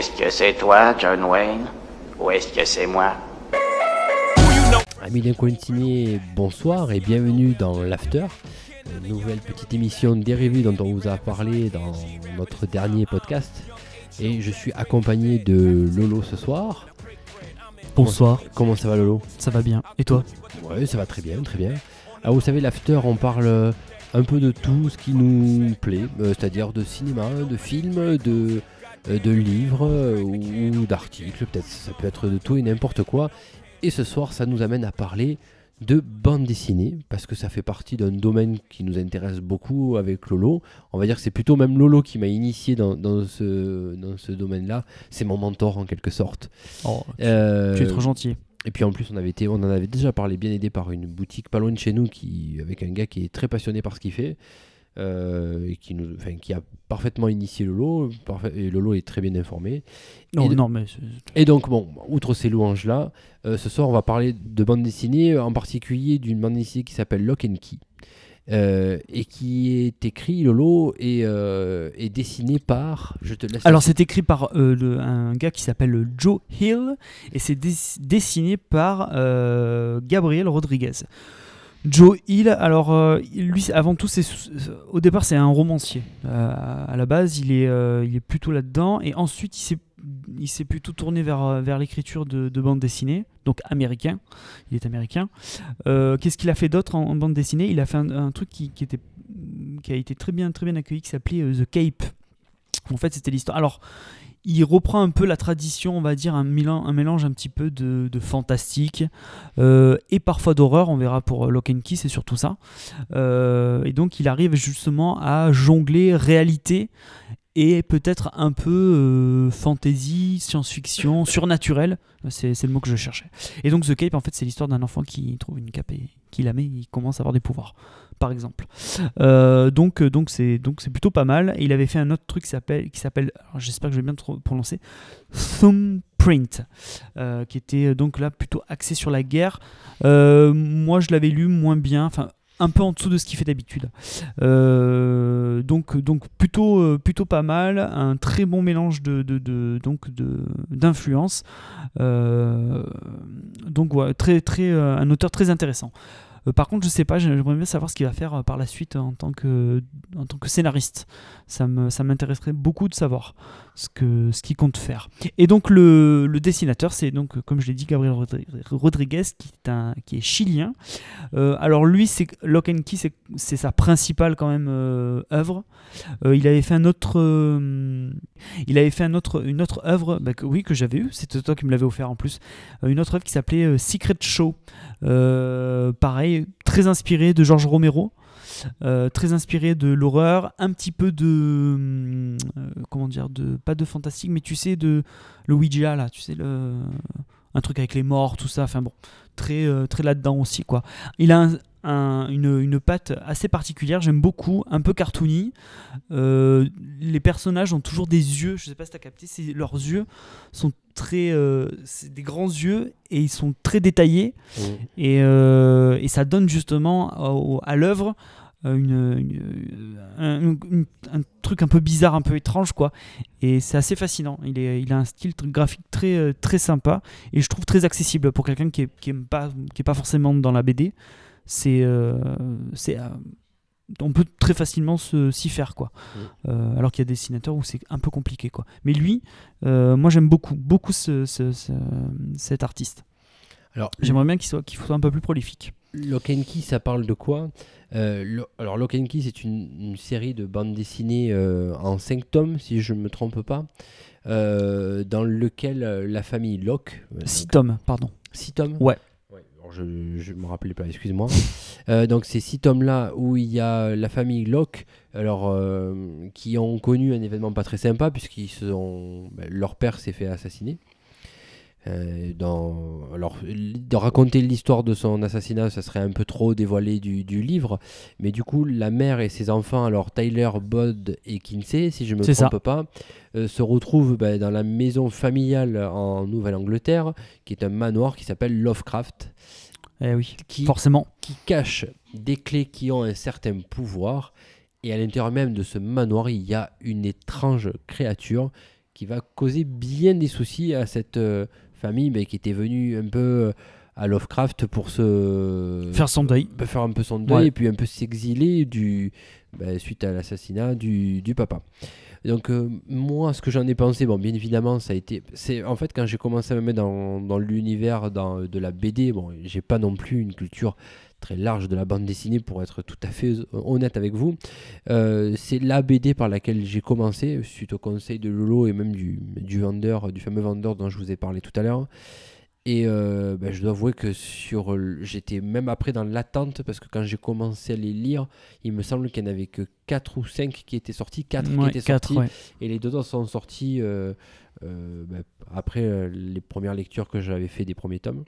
Est-ce que c'est toi, John Wayne Ou est-ce que c'est moi? Amis d'incontiné, bonsoir et bienvenue dans l'After, une nouvelle petite émission dérivée dont on vous a parlé dans notre dernier podcast. Et je suis accompagné de Lolo ce soir. Bonsoir, Comment ça va Lolo? Ça va bien. Et toi? Ouais, ça va très bien, très bien. Alors vous savez, l'After, on parle un peu de tout ce qui nous plaît, euh, c'est-à-dire de cinéma, de films, de, de livres euh, ou d'articles, peut-être ça peut être de tout et n'importe quoi. Et ce soir, ça nous amène à parler de bande dessinée, parce que ça fait partie d'un domaine qui nous intéresse beaucoup avec Lolo. On va dire que c'est plutôt même Lolo qui m'a initié dans, dans ce, dans ce domaine-là. C'est mon mentor en quelque sorte. oh, Euh, Tu es trop gentil. et puis en plus, on, avait été, on en avait déjà parlé, bien aidé par une boutique pas loin de chez nous, qui, avec un gars qui est très passionné par ce qu'il fait, euh, et qui, nous, enfin, qui a parfaitement initié Lolo, parfait, et Lolo est très bien informé. Non, et de- non, mais Et donc, bon, outre ces louanges-là, euh, ce soir, on va parler de bande dessinée, en particulier d'une bande dessinée qui s'appelle Lock and Key. euh, et qui est écrit, Lolo, et, euh, est dessiné par. Je te laisse. Alors, c'est écrit par euh, le- un gars qui s'appelle Joe Hill et c'est des- dessiné par Gabriel Rodriguez. Joe Hill, alors euh, lui, avant tout, c'est au départ, c'est un romancier. Euh, à la base, il est, euh, il est plutôt là-dedans et ensuite, il s'est plutôt tourné vers, euh, vers l'écriture de, de bande dessinée, donc américain. Il est américain. Euh, Qu'est-ce qu'il a fait d'autre en, bande dessinée? Il a fait un, truc qui, qui était, qui a été très bien, très bien accueilli, qui s'appelait euh, The Cape. En fait, c'était l'histoire. Alors, il reprend un peu la tradition, on va dire, un mélange un, petit peu de, de fantastique euh, et parfois d'horreur. On verra pour euh, Lock and Key, c'est surtout ça. Euh, et donc, il arrive justement à jongler réalité et peut-être un peu euh, fantasy, science-fiction, surnaturel. C'est le mot que je cherchais. Et donc, The Cape, en fait, c'est l'histoire d'un enfant qui trouve une cape et qui la met, il commence à avoir des pouvoirs, par exemple. Euh, donc, euh, donc c'est donc c'est plutôt pas mal. Et il avait fait un autre truc qui s'appelle, qui s'appelle, alors, j'espère que je vais bien prononcer, Thumbprint, euh, qui était donc là plutôt axé sur la guerre. Moi, je l'avais lu moins bien, enfin un peu en dessous de ce qu'il fait d'habitude. Euh, donc, euh, plutôt pas mal, un très bon mélange de, donc de d'influence. Euh, donc euh, un auteur très intéressant. Euh, par contre, je sais pas, j'aimerais bien savoir ce qu'il va faire euh, par la suite en tant que, en tant que scénariste. Ça m'intéresserait beaucoup de savoir ce qu'il compte faire. Et donc le, dessinateur, c'est donc, euh, comme je l'ai dit, Gabriel Rodri- Rodriguez, qui est, chilien. Euh, alors lui, c'est Lock and Key, c'est, sa principale quand même euh, œuvre. Euh, il avait fait un autre, euh, il avait fait une autre œuvre, bah, oui que j'avais eu. C'était toi qui me l'avais offert en plus. Euh, une autre œuvre qui s'appelait euh, Secret Show. Euh, pareil, très inspiré de George Romero. Très inspiré de l'horreur, un petit peu de comment dire, de pas de fantastique, mais tu sais de le Ouija là, tu sais le un truc avec les morts, tout ça. Enfin bon, très très là-dedans aussi quoi. Il a un- une, une patte assez particulière, j'aime beaucoup, un peu cartoony. Euh, les personnages ont toujours des yeux, je sais pas si tu as capté, leurs yeux sont très. euh, c'est des grands yeux et ils sont très détaillés. Et, euh, et ça donne justement à l'œuvre une, une- un, une- un truc un peu bizarre, un peu étrange, quoi. Et c'est assez fascinant. Il, est, il a un style graphique très, très sympa et je trouve très accessible pour quelqu'un qui est, qui pas, qui est pas forcément dans la BD. C'est, euh, c'est, euh, on peut très facilement s'y faire, quoi. Euh, alors qu'il y a des dessinateurs où c'est un peu compliqué, quoi. Mais lui, euh, moi j'aime beaucoup, beaucoup ce- ce- ce- cet artiste. Alors, J'aimerais bien qu'il soit, qu'il soit un peu plus prolifique. Lock and Key, ça parle de quoi? Euh, lo- Alors, Lock and Key, c'est une, une série de bandes dessinées en 5 tomes, si je ne me trompe pas, dans lequel la famille Locke. euh, Six donc- tomes, pardon. six tomes? Ouais. Je ne me rappelais pas, excuse-moi. Euh, donc, ces six tomes-là où il y a la famille Locke, alors, euh, qui ont connu un événement pas très sympa, puisqu'ils ben, leur père s'est fait assassiner. Euh, dans, alors, de raconter l'histoire de son assassinat, ça serait un peu trop dévoilé du, du livre, mais du coup, la mère et ses enfants, alors Tyler, Bod et Kinsey, si je me C'est ça. trompe pas, euh, se retrouvent ben, dans la maison familiale en Nouvelle-Angleterre, qui est un manoir qui s'appelle Lovecraft, Eh oui, qui, forcément. qui cache des clés qui ont un certain pouvoir, et à l'intérieur même de ce manoir, il y a une étrange créature qui va causer bien des soucis à cette euh, famille mais qui était venue un peu euh, à Lovecraft pour se Faire son deuil. peut faire un peu son deuil Ouais. et puis un peu s'exiler du bah, suite à l'assassinat du, du papa. Donc euh, moi ce que j'en ai pensé bon bien évidemment ça a été c'est en fait quand j'ai commencé à me mettre dans, l'univers dans- de la BD bon j'ai pas non plus une culture très large de la bande dessinée pour être tout à fait honnête avec vous. Euh, c'est la BD par laquelle j'ai commencé suite au conseil de Lolo et même du, du vendeur du fameux vendeur dont je vous ai parlé tout à l'heure et euh, ben, je dois avouer que sur j'étais même après dans l'attente parce que quand j'ai commencé à les lire, il me semble qu'il n'y en avait que 4 ou 5 qui étaient sortis, 4 qui Ouais, étaient quatre, sortis ouais. et les deux autres sont sortis euh, euh, ben, après les premières lectures que j'avais fait des premiers tomes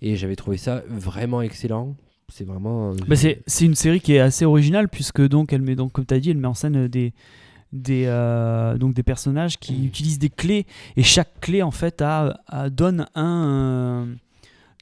et j'avais trouvé ça vraiment excellent. C'est vraiment Bah, c'est c'est une série qui est assez originale puisque donc elle met donc comme tu as dit elle met en scène des des euh, donc des personnages qui utilisent des clés. Et chaque clé en fait a, a- donne un euh,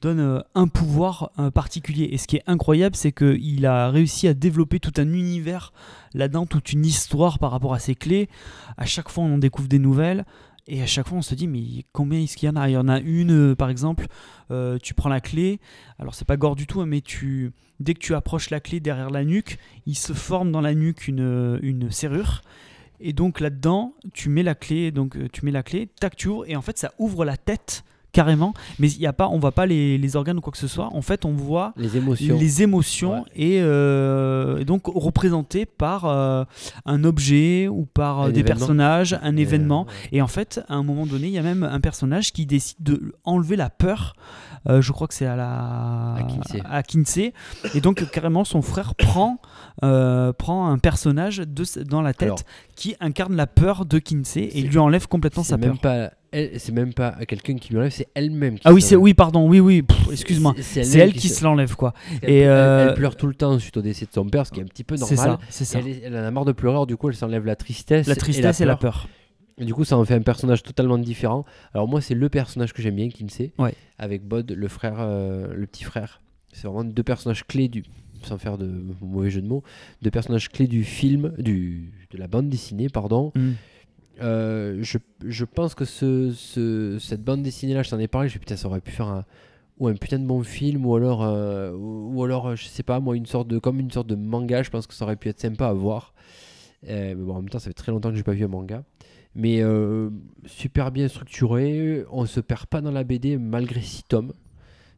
donne euh, un pouvoir particulier. Et ce qui est incroyable c'est que il a réussi à développer tout un univers là-dedans toute une histoire par rapport à ces clés. À chaque fois on en découvre des nouvelles. Et à chaque fois on se dit mais combien est-ce qu'il y en a? Il y en a une par exemple euh, tu prends la clé. Alors c'est pas gore du tout hein, mais tu dès que tu approches la clé derrière la nuque, il se forme dans la nuque une, une serrure. Et donc là-dedans, tu mets la clé, donc euh, tu mets la clé, tac, tu ouvres, et en fait ça ouvre la tête carrément. Mais il y a pas, on voit pas les, les organes ou quoi que ce soit. En fait, on voit les émotions. les émotions et, euh, et donc représentées par euh, un objet ou par euh, Un des événement. personnages, un événement. ouais. Et en fait, à un moment donné, il y a même un personnage qui décide de enlever la peur. Je crois que c'est à la À Kinsey. à Kinsey. Et donc carrément, son frère prend prend un personnage de, dans la tête Alors, qui incarne la peur de Kinsey et lui enlève complètement sa même peur. pas elle- c'est même pas quelqu'un qui lui enlève, c'est elle-même qui Ah oui, c'est oui, pardon, oui, oui. Excuse-moi. C'est C'est elle qui se l'enlève quoi. Elle, Et, elle- euh, elle pleure tout le temps suite au décès de son père, ce qui est un petit peu C'est normal. ça, c'est ça. Elle, elle en a marre de pleurer, alors du coup elle s'enlève la tristesse, La tristesse et la peur. Et du coup ça en fait un personnage totalement différent. Alors moi c'est le personnage que j'aime bien, Kinsey, Ouais. avec Bod, le frère, euh, le petit frère. C'est vraiment deux personnages clés du, sans faire de mauvais jeu de mots, deux personnages clés du film, du, de la bande dessinée, pardon. Mm. Euh, je, pense que ce, ce- cette bande dessinée là, je t'en ai parlé, je putain, ça aurait pu faire un, ou un putain de bon film, ou alors, euh, ou, alors, euh, je sais pas, moi, une sorte de, comme une sorte de manga, je pense que ça aurait pu être sympa à voir. Euh, mais bon, en même temps, ça fait très longtemps que j'ai pas vu un manga. Mais super bien structuré, on se perd pas dans la BD malgré 6 tomes.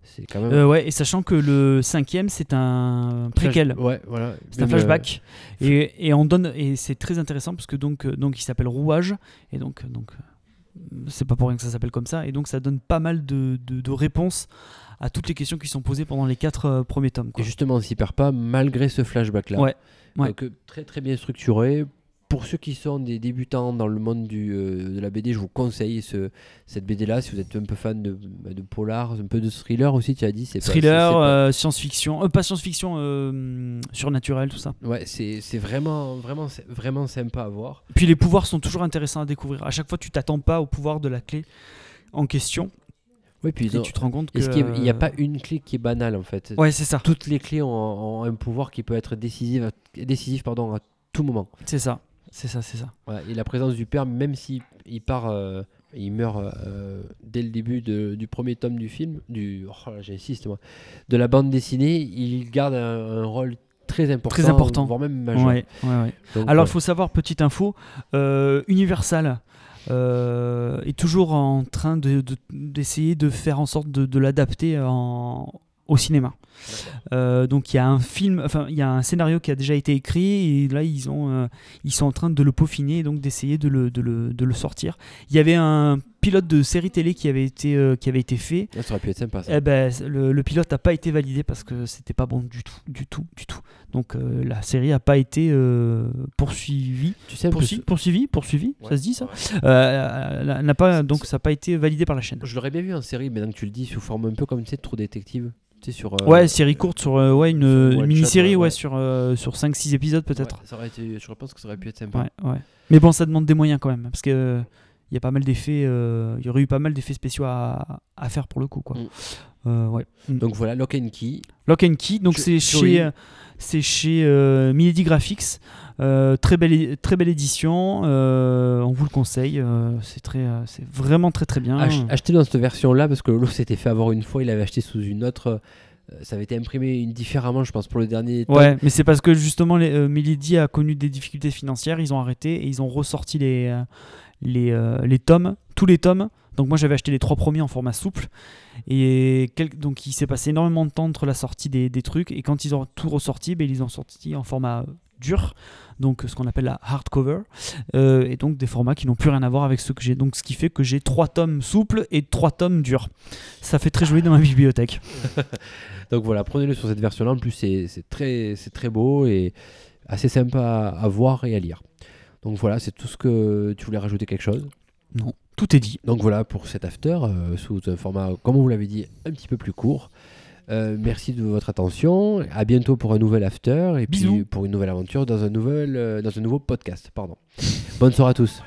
C'est quand même. Euh, ouais, et sachant que le cinquième c'est un préquel. Ouais, voilà. C'est un euh, flashback et, et on donne et c'est très intéressant parce que donc euh, donc il s'appelle rouage et donc donc euh, c'est pas pour rien que ça s'appelle comme ça et donc ça donne pas mal de, de, de réponses à toutes les questions qui sont posées pendant les quatre euh, premiers tomes. Et justement, on s'y perd pas malgré ce flashback là. Ouais, ouais. Donc, très très bien structuré. Pour ceux qui sont des débutants dans le monde du, euh, de la BD, je vous conseille ce, cette BD là. Si vous êtes un peu fan de, bah, de polar, un peu de thriller aussi, tu as dit. Thriller, pas- euh, science-fiction, euh, pas science-fiction, surnaturel, tout ça. Ouais, c'est vraiment, vraiment, vraiment sympa à voir. Puis les pouvoirs sont toujours intéressants à découvrir. À chaque fois, tu t'attends pas au pouvoir de la clé en question Ouais, puis et ont- tu te rends compte que. Qu'il n'y a, pas une clé qui est banale en fait? Ouais, c'est ça. Toutes les clés ont, ont un pouvoir qui peut être décisif, décisif pardon, à tout moment. C'est ça. C'est ça, c'est ça. Voilà, et la présence du père, même s'il il part, euh, il meurt euh, dès le début de- du premier tome du film, du, oh j'insiste moi, de la bande dessinée, il garde un, un rôle très important, Très important. voire même majeur. Ouais, ouais, ouais. Donc, Alors, il faut savoir, petite info, euh, Universal est toujours en train de- de- d'essayer de, faire en sorte de l'adapter en- au cinéma. Euh, donc il y a un film, enfin il y a un scénario qui a déjà été écrit et là ils ont, euh, ils sont en train de le peaufiner et donc d'essayer de le, de, le, de le sortir. Il y avait un pilote de série télé qui avait été, euh, qui avait été fait. Ah, ça aurait pu être sympa. Ça. Eh ben, le, le pilote n'a pas été validé parce que c'était pas bon du tout, du tout, du tout. Donc euh, la série n'a pas été euh, poursuivie. tu sais, un peu Poursuivi, poursuivi, poursuivi, Ouais. ça se dit ça n'a pas, donc ça n'a pas été validé par la chaîne. Je l'aurais bien vu en série, maintenant que tu le dis, sous forme un peu comme tu sais, True Détective. Tu sais, sur, ouais, série courte sur ouais, une, mini-série ouais, ouais. sur, sur 5-6 épisodes peut-être. ouais, je pense que ça aurait pu être sympa. Mais bon, ça demande des moyens quand même. Parce que il y a pas mal d'effets, euh, il y aurait eu pas mal d'effets spéciaux à, à faire pour le coup. Quoi. Mm. Euh, ouais. Donc voilà, Lock and Key. Lock and Key, donc Jo- c'est chez, euh, c'est chez euh, Milady Graphics. Euh, très, belle, très belle édition, euh, on vous le conseille. euh, c'est, très, euh, c'est vraiment très très bien. Ach- dans cette version-là, parce que Lolo s'était fait avoir une fois, il avait acheté sous une autre. euh, Ça avait été imprimé une différemment, je pense, pour le dernier. tome. Ouais, mais c'est parce que justement, les, euh, Milady a connu des difficultés financières, ils ont arrêté et ils ont ressorti les, euh, les, euh, les tomes, tous les tomes. Donc moi j'avais acheté les trois premiers en format souple et donc il s'est passé énormément de temps entre la sortie des, des trucs et quand ils ont tout ressorti, ben, ils ont sorti en format dur, donc ce qu'on appelle la hardcover euh, et donc des formats qui n'ont plus rien à voir avec ceux que j'ai. Donc ce qui fait que j'ai trois tomes souples et trois tomes durs. Ça fait très joli dans ma bibliothèque. Donc voilà, prenez-le sur cette version-là. En plus, c'est très, très beau et assez sympa à voir et à lire. Donc voilà, c'est tout ce que tu voulais rajouter quelque chose? Non, tout est dit. Donc voilà pour cet after euh, sous un format, comme on vous l'avait dit, un petit peu plus court. Euh, merci de votre attention. À bientôt pour un nouvel after et Bisous. puis pour une nouvelle aventure dans un nouvel, euh, dans un nouveau podcast. Pardon. Bonne soirée à tous.